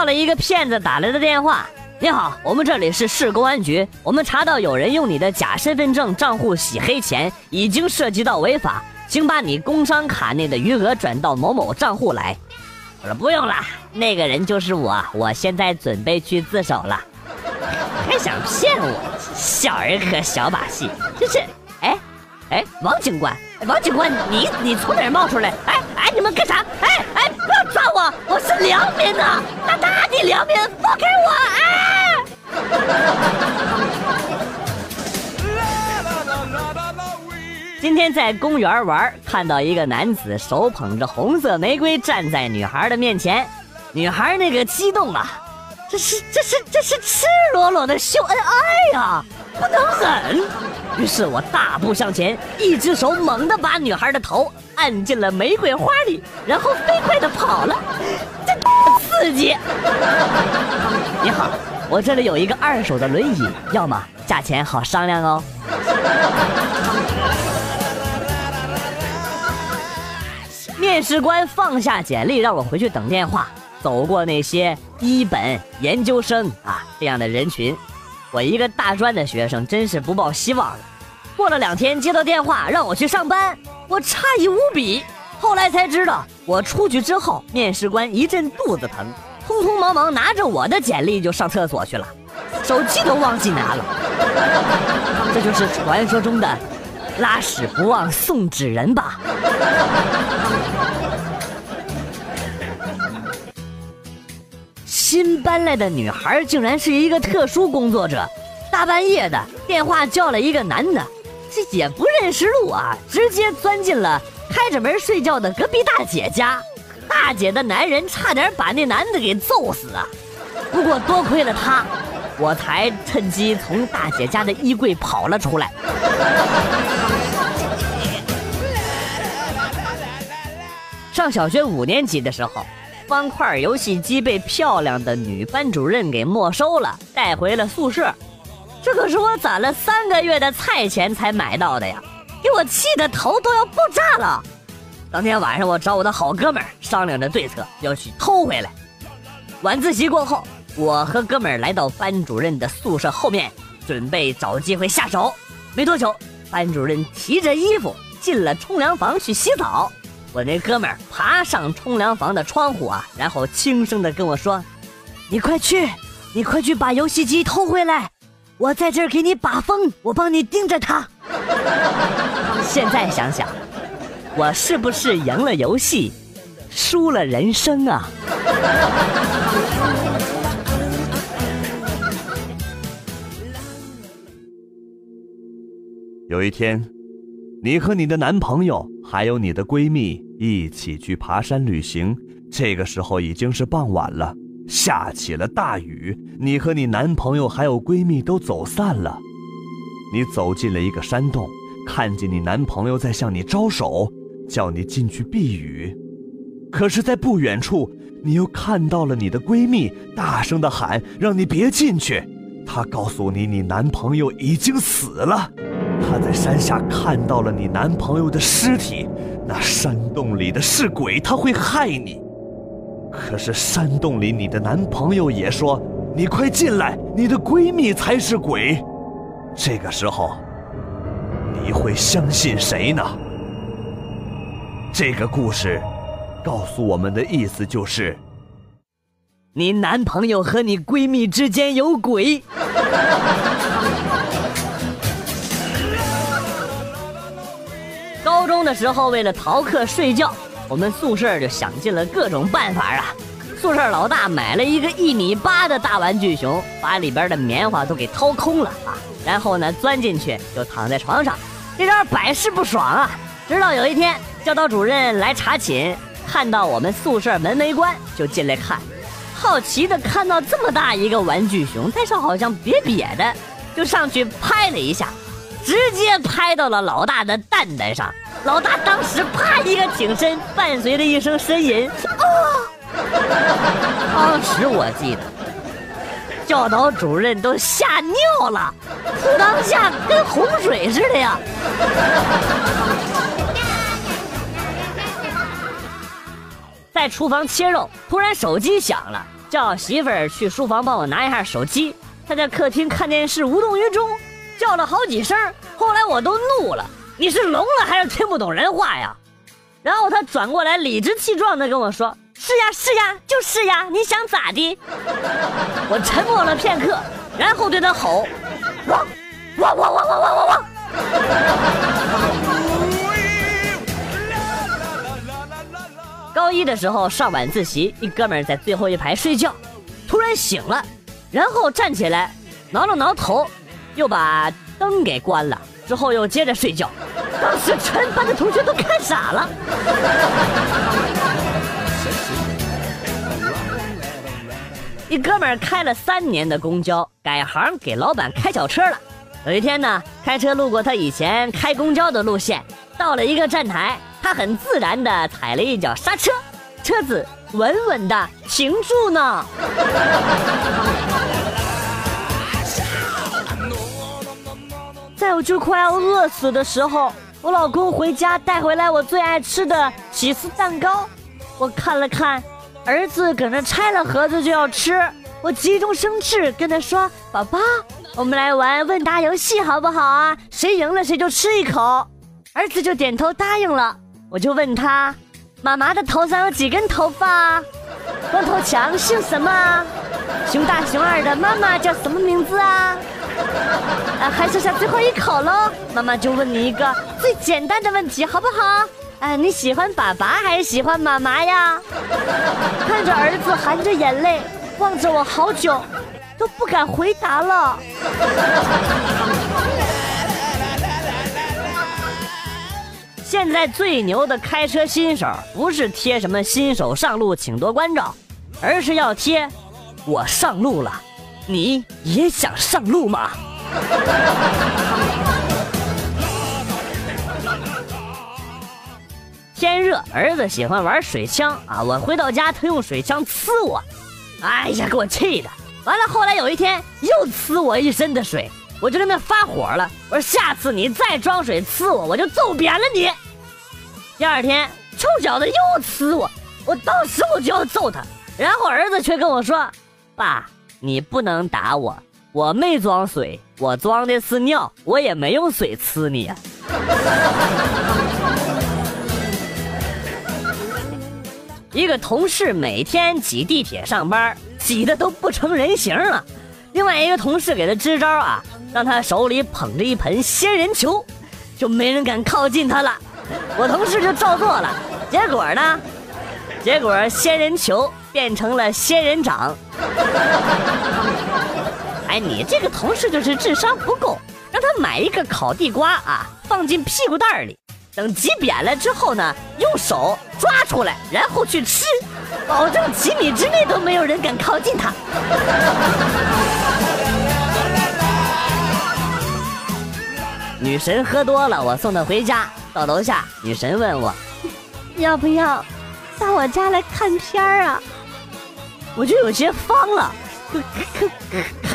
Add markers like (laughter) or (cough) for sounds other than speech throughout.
到了一个骗子打来的电话。你好，我们这里是市公安局，我们查到有人用你的假身份证账户洗黑钱，已经涉及到违法，请把你工商卡内的余额转到某某账户来。我说不用了，那个人就是我，我现在准备去自首了。还想骗我，小儿科小把戏，这是。哎，哎，王警官，王警官，你你从哪儿冒出来？哎哎，你们干啥？哎哎，不要抓我，我是良民呐！大大的良民，放开我！啊！今天在公园玩，看到一个男子手捧着红色玫瑰站在女孩的面前，女孩那个激动啊！这是这是这是赤裸裸的秀恩爱呀，不能忍。于是我大步向前，一只手猛地把女孩的头按进了玫瑰花里，然后飞快地跑了。这刺激！(laughs) 你好，我这里有一个二手的轮椅，要么？价钱好商量哦。面试官放下简历，让我回去等电话。走过那些一本研究生啊这样的人群，我一个大专的学生真是不抱希望了。过了两天接到电话让我去上班，我诧异无比。后来才知道，我出去之后，面试官一阵肚子疼，匆匆忙忙拿着我的简历就上厕所去了，手机都忘记拿了。这就是传说中的拉屎不忘送纸人吧。新搬来的女孩竟然是一个特殊工作者，大半夜的电话叫了一个男的，这也不认识路啊，直接钻进了开着门睡觉的隔壁大姐家。大姐的男人差点把那男的给揍死啊！不过多亏了他，我才趁机从大姐家的衣柜跑了出来。上小学五年级的时候。方块游戏机被漂亮的女班主任给没收了，带回了宿舍。这可是我攒了三个月的菜钱才买到的呀，给我气的头都要爆炸了。当天晚上，我找我的好哥们儿商量着对策，要去偷回来。晚自习过后，我和哥们儿来到班主任的宿舍后面，准备找机会下手。没多久，班主任提着衣服进了冲凉房去洗澡。我那哥们儿爬上冲凉房的窗户啊，然后轻声的跟我说：“你快去，你快去把游戏机偷回来，我在这儿给你把风，我帮你盯着他。(laughs) ”现在想想，我是不是赢了游戏，输了人生啊？(laughs) 有一天。你和你的男朋友还有你的闺蜜一起去爬山旅行，这个时候已经是傍晚了，下起了大雨。你和你男朋友还有闺蜜都走散了，你走进了一个山洞，看见你男朋友在向你招手，叫你进去避雨。可是，在不远处，你又看到了你的闺蜜大声的喊，让你别进去。她告诉你，你男朋友已经死了。她在山下看到了你男朋友的尸体，那山洞里的是鬼，他会害你。可是山洞里你的男朋友也说：“你快进来，你的闺蜜才是鬼。”这个时候，你会相信谁呢？这个故事告诉我们的意思就是：你男朋友和你闺蜜之间有鬼。(laughs) 高中的时候，为了逃课睡觉，我们宿舍就想尽了各种办法啊。宿舍老大买了一个一米八的大玩具熊，把里边的棉花都给掏空了啊，然后呢钻进去就躺在床上，这招百试不爽啊。直到有一天，教导主任来查寝，看到我们宿舍门没关，就进来看，好奇的看到这么大一个玩具熊，但是好像瘪瘪的，就上去拍了一下，直接拍到了老大的蛋蛋上。老大当时啪一个挺身，伴随着一声呻吟，啊！当时我记得，教导主任都吓尿了，当下跟洪水似的呀。在厨房切肉，突然手机响了，叫媳妇儿去书房帮我拿一下手机。他在客厅看电视无动于衷，叫了好几声。后来我都怒了，你是聋了还是听不懂人话呀？然后他转过来理直气壮地跟我说：“是呀是呀，就是呀，你想咋的？”我沉默了片刻，然后对他吼：“汪汪汪汪汪汪汪汪！”高一的时候上晚自习，一哥们在最后一排睡觉，突然醒了，然后站起来，挠了挠头，又把灯给关了，之后又接着睡觉。当时全班的同学都看傻了。一哥们儿开了三年的公交，改行给老板开小车了。有一天呢，开车路过他以前开公交的路线，到了一个站台。他很自然地踩了一脚刹车，车子稳稳地停住呢。在我就快要饿死的时候，我老公回家带回来我最爱吃的起司蛋糕，我看了看，儿子搁那拆了盒子就要吃，我急中生智跟他说：“宝宝，我们来玩问答游戏好不好啊？谁赢了谁就吃一口。”儿子就点头答应了。我就问他，妈妈的头上有几根头发？光头强姓什么？熊大熊二的妈妈叫什么名字啊？啊，还剩下最后一口喽。妈妈就问你一个最简单的问题，好不好？哎，你喜欢爸爸还是喜欢妈妈呀？看着儿子含着眼泪望着我好久，都不敢回答了。现在最牛的开车新手，不是贴什么新手上路请多关照，而是要贴“我上路了，你也想上路吗？” (laughs) 天热，儿子喜欢玩水枪啊！我回到家，他用水枪呲我，哎呀，给我气的！完了，后来有一天又呲我一身的水。我就跟他发火了，我说下次你再装水呲我，我就揍扁了你。第二天，臭小子又呲我，我当时我就要揍他，然后儿子却跟我说：“爸，你不能打我，我没装水，我装的是尿，我也没用水呲你呀。”一个同事每天挤地铁上班，挤的都不成人形了。另外一个同事给他支招啊。让他手里捧着一盆仙人球，就没人敢靠近他了。我同事就照做了，结果呢？结果仙人球变成了仙人掌。哎，你这个同事就是智商不够，让他买一个烤地瓜啊，放进屁股蛋里，等挤扁了之后呢，用手抓出来，然后去吃，保证几米之内都没有人敢靠近他。(laughs) 女神喝多了，我送她回家。到楼下，女神问我，(laughs) 要不要到我家来看片儿啊？我就有些慌了，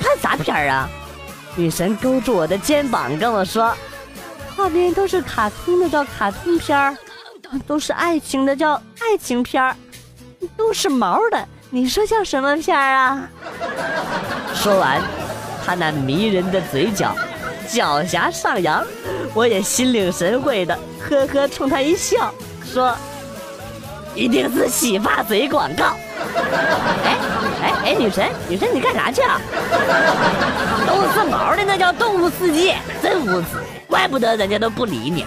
看啥片儿啊？女神勾住我的肩膀跟我说，画面都是卡通的叫卡通片儿，都是爱情的叫爱情片儿，都是毛的，你说叫什么片儿啊？(laughs) 说完，她那迷人的嘴角。狡黠上扬，我也心领神会的，呵呵冲他一笑，说：“一定是洗发水广告。”哎哎哎，女神女神，你干啥去啊？都是毛的，那叫动物世界，真无知，怪不得人家都不理你。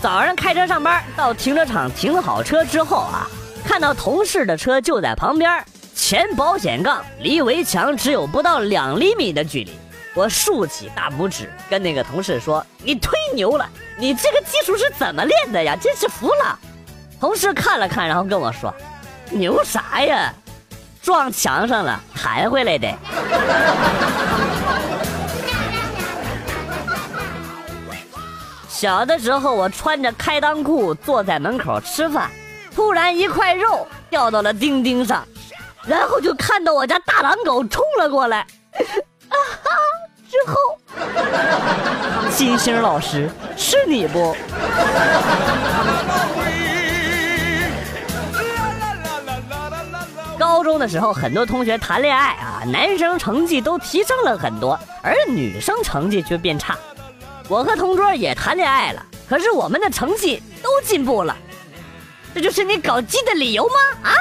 早上开车上班，到停车场停好车之后啊，看到同事的车就在旁边。前保险杠离围墙只有不到两厘米的距离，我竖起大拇指跟那个同事说：“你忒牛了，你这个技术是怎么练的呀？真是服了。”同事看了看，然后跟我说：“牛啥呀？撞墙上了，弹回来的。”小的时候，我穿着开裆裤坐在门口吃饭，突然一块肉掉到了钉钉上。然后就看到我家大狼狗冲了过来，后金星老师，是你不？高中的时候，很多同学谈恋爱啊，男生成绩都提升了很多，而女生成绩却变差。我和同桌也谈恋爱了，可是我们的成绩都进步了，这就是你搞基的理由吗？啊？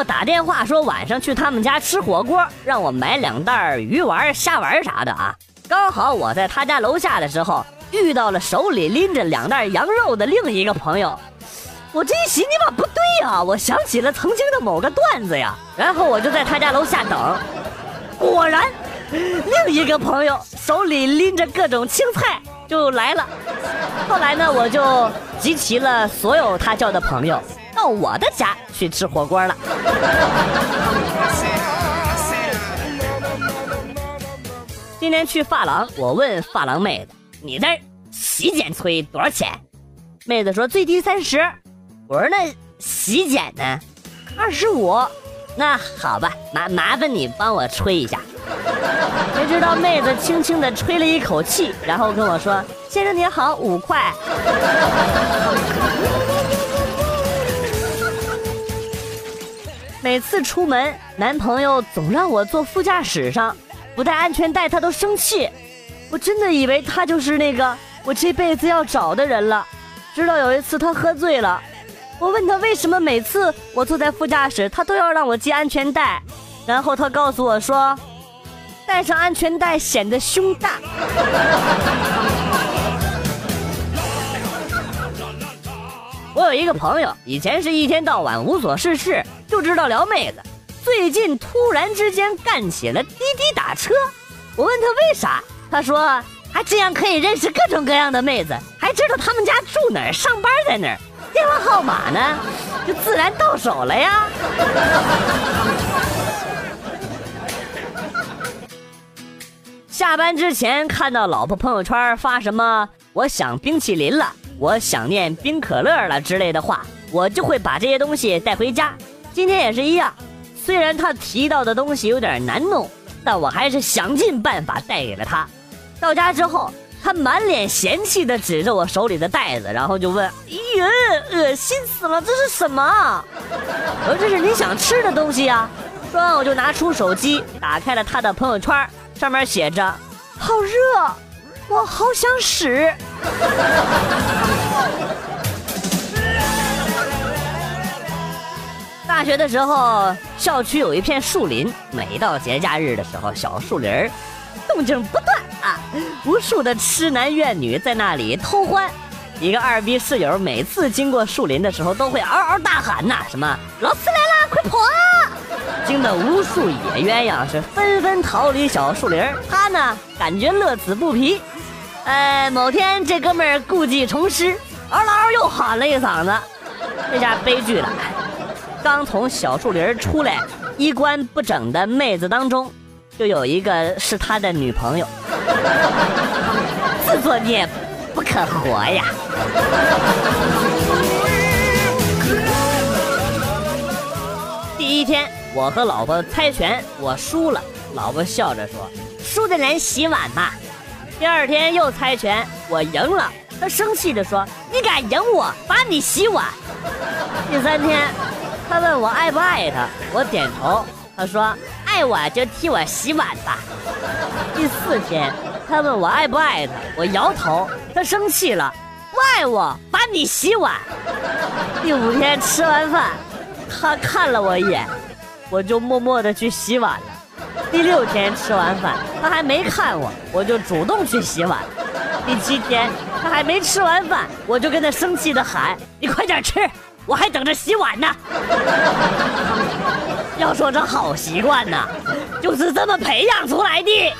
友打电话说晚上去他们家吃火锅，让我买两袋鱼丸、虾丸啥的啊。刚好我在他家楼下的时候。遇到了手里拎着两袋羊肉的另一个朋友，我这一寻你妈不对呀！我想起了曾经的某个段子呀，然后我就在他家楼下等，果然，另一个朋友手里拎着各种青菜就来了。后来呢，我就集齐了所有他叫的朋友，到我的家去吃火锅了。今天去发廊，我问发廊妹子。你这洗剪吹多少钱？妹子说最低三十。我说那洗剪呢？二十五。那好吧，麻麻烦你帮我吹一下。谁知道妹子轻轻的吹了一口气，然后跟我说：“先生您好，五块。”每次出门，男朋友总让我坐副驾驶上，不带安全带他都生气。我真的以为他就是那个我这辈子要找的人了，直到有一次他喝醉了，我问他为什么每次我坐在副驾驶，他都要让我系安全带，然后他告诉我说，戴上安全带显得胸大。我有一个朋友，以前是一天到晚无所事事，就知道撩妹子，最近突然之间干起了滴滴打车，我问他为啥？他说：“还这样可以认识各种各样的妹子，还知道他们家住哪儿，上班在哪儿，电话号码呢，就自然到手了呀。”下班之前看到老婆朋友圈发什么“我想冰淇淋了”“我想念冰可乐了”之类的话，我就会把这些东西带回家。今天也是一样，虽然他提到的东西有点难弄，但我还是想尽办法带给了他。到家之后，他满脸嫌弃的指着我手里的袋子，然后就问：“哎呀，恶心死了，这是什么？”我说：“这是你想吃的东西呀。”说完，我就拿出手机，打开了他的朋友圈，上面写着：“好热，我好想屎。”大学的时候，校区有一片树林，每到节假日的时候，小树林动静不断。啊！无数的痴男怨女在那里偷欢，一个二逼室友每次经过树林的时候都会嗷嗷大喊呐：“什么老四来了，快跑啊！”惊得无数野鸳鸯是纷纷逃离小树林。他呢，感觉乐此不疲。呃，某天这哥们儿故技重施，嗷嗷又喊了一嗓子，这下悲剧了。刚从小树林出来，衣冠不整的妹子当中，就有一个是他的女朋友。自作孽不可活呀！第一天，我和老婆猜拳，我输了。老婆笑着说：“输的人洗碗吧。”第二天又猜拳，我赢了。他生气地说：“你敢赢我，罚你洗碗。”第三天，他问我爱不爱他，我点头。他说：“爱我就替我洗碗吧。”第四天。他问我爱不爱他，我摇头。他生气了，不爱我，把你洗碗。第五天吃完饭，他看了我一眼，我就默默的去洗碗了。第六天吃完饭，他还没看我，我就主动去洗碗。第七天他还没吃完饭，我就跟他生气的喊：“你快点吃，我还等着洗碗呢。(laughs) ”要说这好习惯呐，就是这么培养出来的。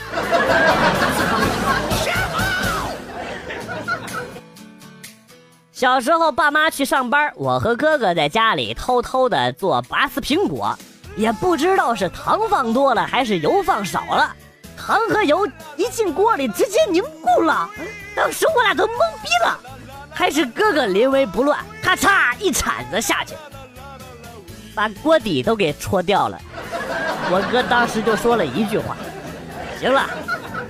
小时候，爸妈去上班，我和哥哥在家里偷偷的做拔丝苹果，也不知道是糖放多了还是油放少了，糖和油一进锅里直接凝固了，当时我俩都懵逼了，还是哥哥临危不乱，咔嚓一铲子下去。把锅底都给戳掉了。我哥当时就说了一句话：“行了，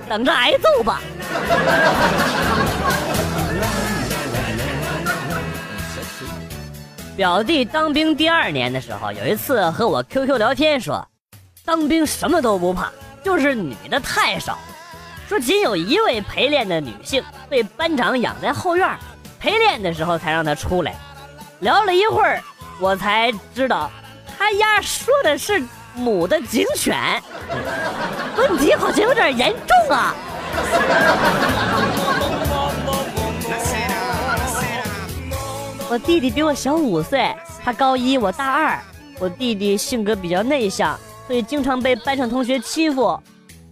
等着挨揍吧。”表弟当兵第二年的时候，有一次和我 QQ 聊天说，当兵什么都不怕，就是女的太少。说仅有一位陪练的女性被班长养在后院，陪练的时候才让她出来。聊了一会儿，我才知道，他丫说的是母的警犬。问题好像有点严重啊！我弟弟比我小五岁，他高一，我大二。我弟弟性格比较内向，所以经常被班上同学欺负。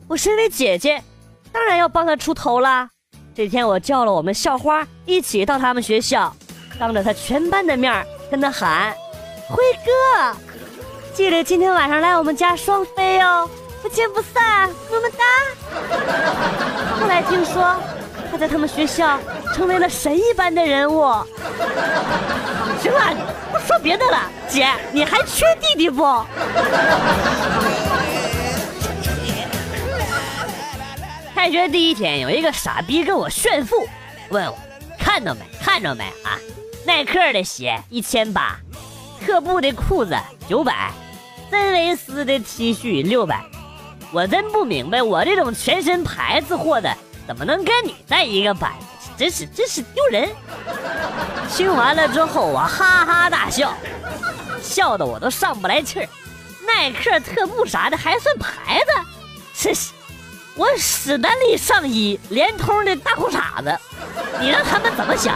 我身为姐姐，当然要帮他出头啦。这天我叫了我们校花一起到他们学校，当着他全班的面跟他喊：“辉哥，记得今天晚上来我们家双飞哦，不见不散，么么哒。”后来听说他在他们学校成为了神一般的人物。行了，不说别的了，姐，你还缺弟弟不？开学第一天，有一个傻逼跟我炫富，问我看到没？看着没啊？耐克的鞋一千八，特步的裤子九百，真维斯的 T 恤六百。我真不明白，我这种全身牌子货的，怎么能跟你在一个班？真是真是丢人！听完了之后，我哈哈大笑，笑得我都上不来气儿。耐克、特步啥的还算牌子？真是！我史丹利上衣，连通的大裤衩子，你让他们怎么想？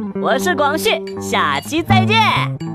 我是广旭，下期再见。